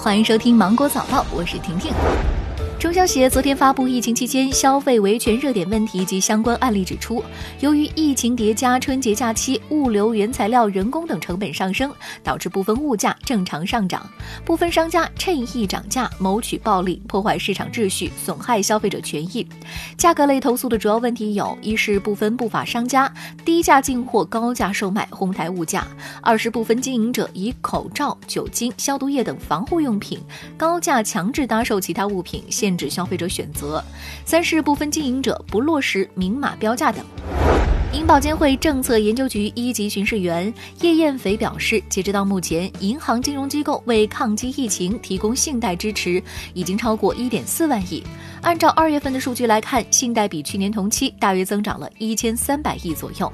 欢迎收听《芒果早报》，我是婷婷。中消协昨天发布疫情期间消费维权热点问题及相关案例，指出，由于疫情叠加春节假期，物流、原材料、人工等成本上升，导致部分物价正常上涨。部分商家趁意涨价，谋取暴利，破坏市场秩序，损害消费者权益。价格类投诉的主要问题有：一是部分不法商家低价进货、高价售卖，哄抬物价；二是部分经营者以口罩、酒精、消毒液等防护用品高价强制搭售其他物品，限制消费者选择；三是部分经营者不落实明码标价等。银保监会政策研究局一级巡视员叶艳斐表示，截止到目前，银行金融机构为抗击疫情提供信贷支持已经超过一点四万亿。按照二月份的数据来看，信贷比去年同期大约增长了一千三百亿左右。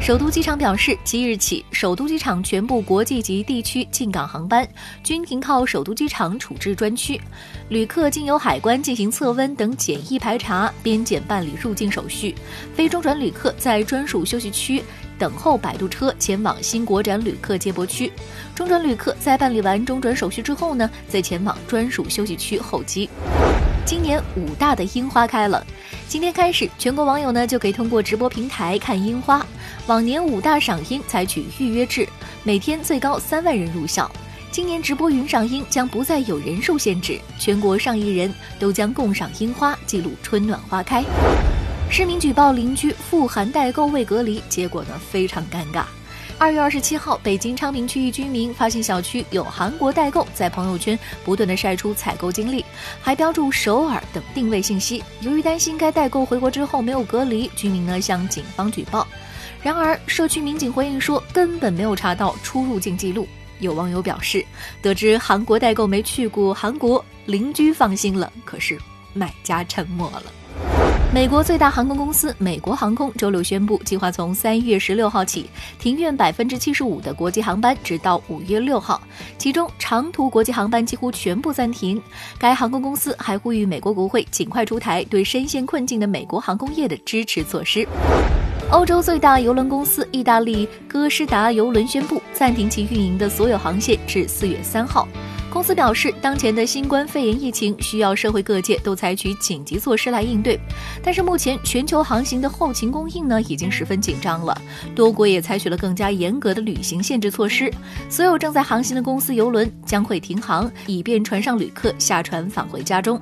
首都机场表示，即日起，首都机场全部国际及地区进港航班均停靠首都机场处置专区，旅客经由海关进行测温等简易排查，边检办理入境手续。非中转旅客在专属休息区等候摆渡车前往新国展旅客接驳区，中转旅客在办理完中转手续之后呢，再前往专属休息区候机。今年武大的樱花开了，今天开始，全国网友呢就可以通过直播平台看樱花。往年武大赏樱采取预约制，每天最高三万人入校。今年直播云赏樱将不再有人数限制，全国上亿人都将共赏樱花，记录春暖花开。市民举报邻居富含代购未隔离，结果呢非常尴尬。二月二十七号，北京昌平区一居民发现小区有韩国代购在朋友圈不断的晒出采购经历，还标注首尔等定位信息。由于担心该代购回国之后没有隔离，居民呢向警方举报。然而，社区民警回应说根本没有查到出入境记录。有网友表示，得知韩国代购没去过韩国，邻居放心了，可是买家沉默了。美国最大航空公司美国航空周六宣布，计划从三月十六号起停运百分之七十五的国际航班，直到五月六号。其中，长途国际航班几乎全部暂停。该航空公司还呼吁美国国会尽快出台对深陷困境的美国航空业的支持措施。欧洲最大邮轮公司意大利哥诗达邮轮宣布暂停其运营的所有航线至四月三号。公司表示，当前的新冠肺炎疫情需要社会各界都采取紧急措施来应对，但是目前全球航行的后勤供应呢已经十分紧张了，多国也采取了更加严格的旅行限制措施，所有正在航行的公司游轮将会停航，以便船上旅客下船返回家中。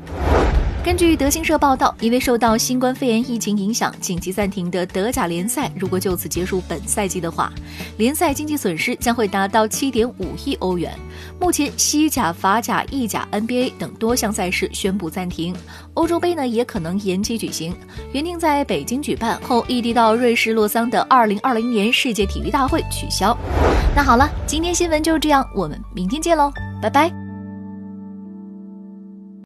根据德新社报道，因为受到新冠肺炎疫情影响，紧急暂停的德甲联赛，如果就此结束本赛季的话，联赛经济损失将会达到七点五亿欧元。目前，西甲、法甲、意甲、NBA 等多项赛事宣布暂停，欧洲杯呢也可能延期举行。原定在北京举办后异地到瑞士洛桑的二零二零年世界体育大会取消。那好了，今天新闻就是这样，我们明天见喽，拜拜。